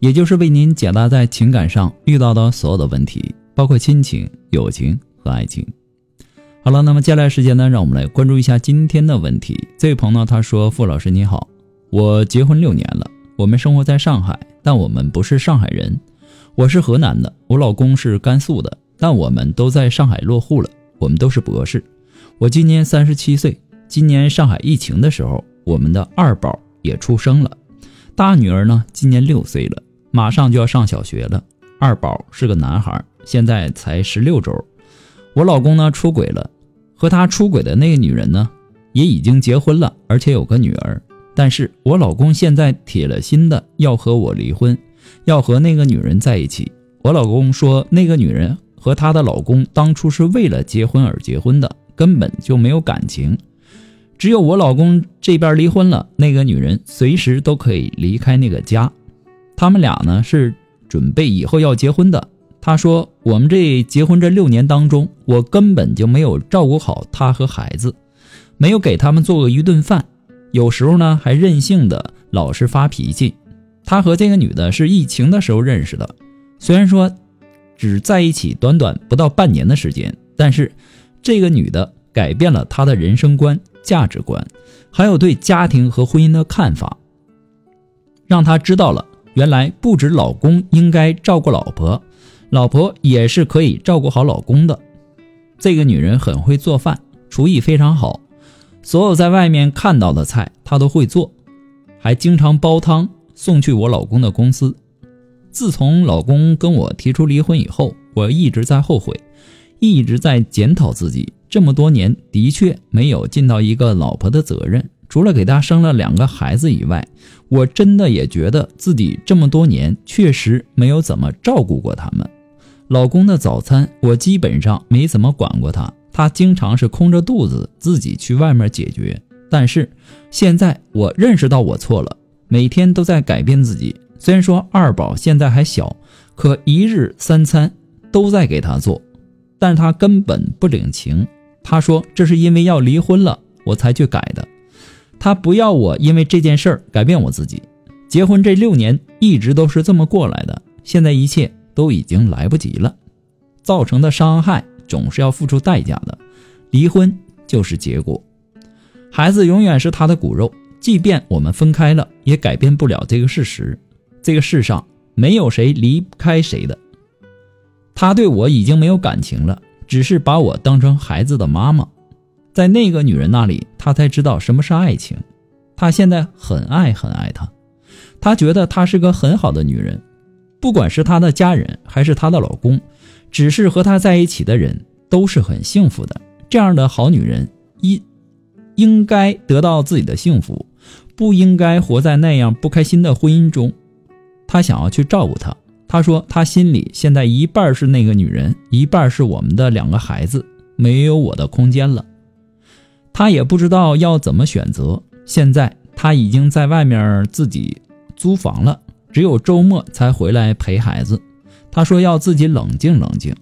也就是为您解答在情感上遇到的所有的问题，包括亲情、友情和爱情。好了，那么接下来时间呢，让我们来关注一下今天的问题。这位朋友呢，他说：“傅老师你好，我结婚六年了，我们生活在上海，但我们不是上海人。我是河南的，我老公是甘肃的，但我们都在上海落户了，我们都是博士。我今年三十七岁。”今年上海疫情的时候，我们的二宝也出生了。大女儿呢，今年六岁了，马上就要上小学了。二宝是个男孩，现在才十六周。我老公呢出轨了，和他出轨的那个女人呢，也已经结婚了，而且有个女儿。但是我老公现在铁了心的要和我离婚，要和那个女人在一起。我老公说，那个女人和她的老公当初是为了结婚而结婚的，根本就没有感情。只有我老公这边离婚了，那个女人随时都可以离开那个家。他们俩呢是准备以后要结婚的。他说：“我们这结婚这六年当中，我根本就没有照顾好他和孩子，没有给他们做过一顿饭，有时候呢还任性的老是发脾气。他和这个女的是疫情的时候认识的，虽然说只在一起短短不到半年的时间，但是这个女的改变了他的人生观。”价值观，还有对家庭和婚姻的看法，让他知道了，原来不止老公应该照顾老婆，老婆也是可以照顾好老公的。这个女人很会做饭，厨艺非常好，所有在外面看到的菜她都会做，还经常煲汤送去我老公的公司。自从老公跟我提出离婚以后，我一直在后悔，一直在检讨自己。这么多年的确没有尽到一个老婆的责任，除了给他生了两个孩子以外，我真的也觉得自己这么多年确实没有怎么照顾过他们。老公的早餐我基本上没怎么管过他，他经常是空着肚子自己去外面解决。但是现在我认识到我错了，每天都在改变自己。虽然说二宝现在还小，可一日三餐都在给他做，但他根本不领情。他说：“这是因为要离婚了，我才去改的。他不要我因为这件事儿改变我自己。结婚这六年一直都是这么过来的，现在一切都已经来不及了。造成的伤害总是要付出代价的，离婚就是结果。孩子永远是他的骨肉，即便我们分开了，也改变不了这个事实。这个世上没有谁离开谁的。他对我已经没有感情了。”只是把我当成孩子的妈妈，在那个女人那里，他才知道什么是爱情。他现在很爱很爱她，他觉得她是个很好的女人，不管是她的家人还是她的老公，只是和她在一起的人都是很幸福的。这样的好女人应应该得到自己的幸福，不应该活在那样不开心的婚姻中。他想要去照顾她。他说：“他心里现在一半是那个女人，一半是我们的两个孩子，没有我的空间了。他也不知道要怎么选择。现在他已经在外面自己租房了，只有周末才回来陪孩子。他说要自己冷静冷静。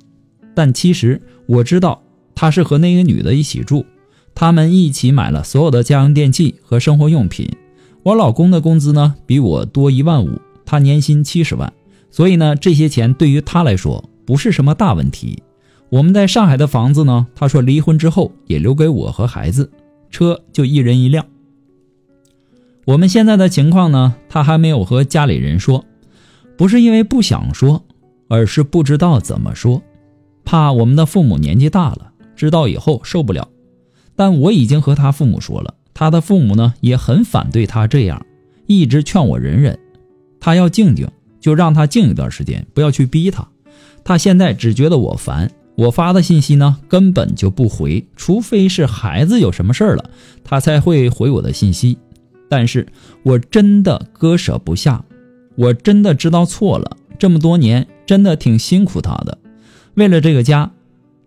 但其实我知道，他是和那个女的一起住，他们一起买了所有的家用电器和生活用品。我老公的工资呢，比我多一万五，他年薪七十万。”所以呢，这些钱对于他来说不是什么大问题。我们在上海的房子呢，他说离婚之后也留给我和孩子，车就一人一辆。我们现在的情况呢，他还没有和家里人说，不是因为不想说，而是不知道怎么说，怕我们的父母年纪大了，知道以后受不了。但我已经和他父母说了，他的父母呢也很反对他这样，一直劝我忍忍，他要静静。就让他静一段时间，不要去逼他。他现在只觉得我烦，我发的信息呢根本就不回，除非是孩子有什么事儿了，他才会回我的信息。但是我真的割舍不下，我真的知道错了。这么多年真的挺辛苦他的，为了这个家，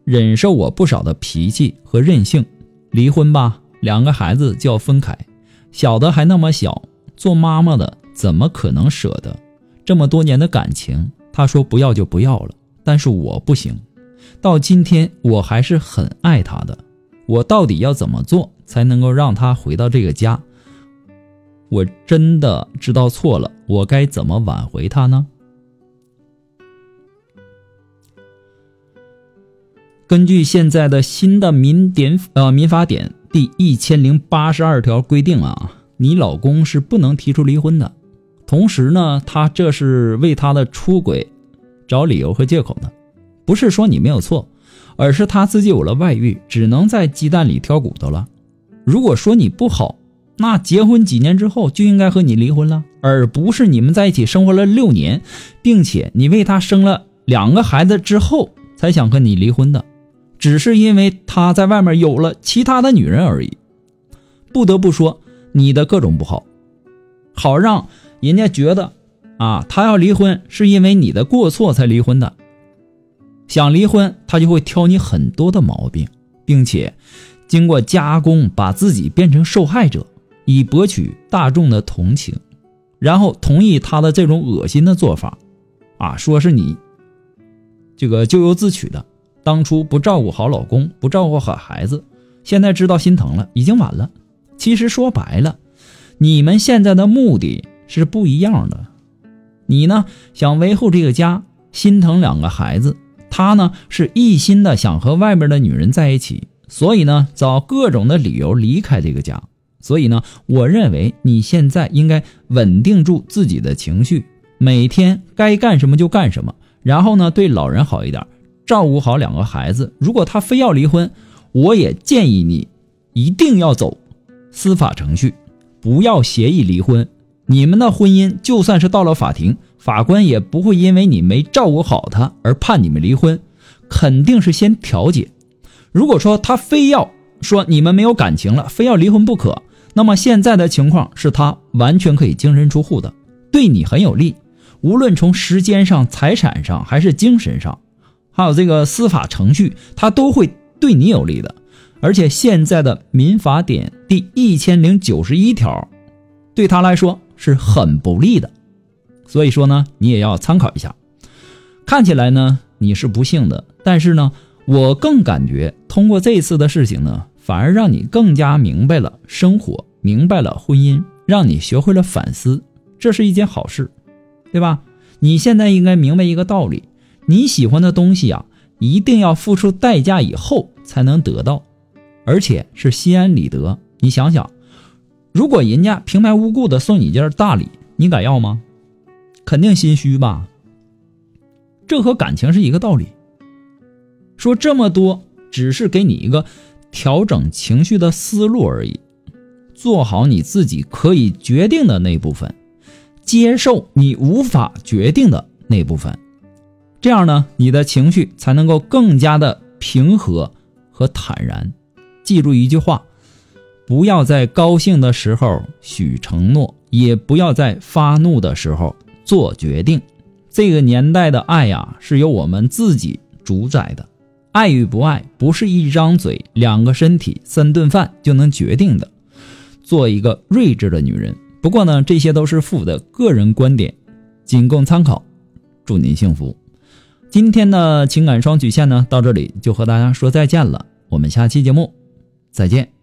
忍受我不少的脾气和任性。离婚吧，两个孩子就要分开，小的还那么小，做妈妈的怎么可能舍得？这么多年的感情，他说不要就不要了，但是我不行。到今天我还是很爱他的，我到底要怎么做才能够让他回到这个家？我真的知道错了，我该怎么挽回他呢？根据现在的新的民典呃民法典第一千零八十二条规定啊，你老公是不能提出离婚的。同时呢，他这是为他的出轨找理由和借口的，不是说你没有错，而是他自己有了外遇，只能在鸡蛋里挑骨头了。如果说你不好，那结婚几年之后就应该和你离婚了，而不是你们在一起生活了六年，并且你为他生了两个孩子之后才想和你离婚的。只是因为他在外面有了其他的女人而已，不得不说你的各种不好，好让人家觉得啊，他要离婚是因为你的过错才离婚的。想离婚，他就会挑你很多的毛病，并且经过加工，把自己变成受害者，以博取大众的同情，然后同意他的这种恶心的做法，啊，说是你这个咎由自取的。当初不照顾好老公，不照顾好孩子，现在知道心疼了，已经晚了。其实说白了，你们现在的目的是不一样的。你呢，想维护这个家，心疼两个孩子；他呢，是一心的想和外面的女人在一起，所以呢，找各种的理由离开这个家。所以呢，我认为你现在应该稳定住自己的情绪，每天该干什么就干什么，然后呢，对老人好一点。照顾好两个孩子，如果他非要离婚，我也建议你一定要走司法程序，不要协议离婚。你们的婚姻就算是到了法庭，法官也不会因为你没照顾好他而判你们离婚，肯定是先调解。如果说他非要说你们没有感情了，非要离婚不可，那么现在的情况是他完全可以净身出户的，对你很有利，无论从时间上、财产上还是精神上。还有这个司法程序，它都会对你有利的，而且现在的民法典第一千零九十一条，对他来说是很不利的，所以说呢，你也要参考一下。看起来呢你是不幸的，但是呢，我更感觉通过这次的事情呢，反而让你更加明白了生活，明白了婚姻，让你学会了反思，这是一件好事，对吧？你现在应该明白一个道理。你喜欢的东西啊，一定要付出代价以后才能得到，而且是心安理得。你想想，如果人家平白无故的送你件大礼，你敢要吗？肯定心虚吧。这和感情是一个道理。说这么多，只是给你一个调整情绪的思路而已。做好你自己可以决定的那部分，接受你无法决定的那部分。这样呢，你的情绪才能够更加的平和和坦然。记住一句话：不要在高兴的时候许承诺，也不要在发怒的时候做决定。这个年代的爱呀，是由我们自己主宰的。爱与不爱，不是一张嘴、两个身体、三顿饭就能决定的。做一个睿智的女人。不过呢，这些都是父的个人观点，仅供参考。祝您幸福。今天的情感双曲线呢，到这里就和大家说再见了。我们下期节目再见。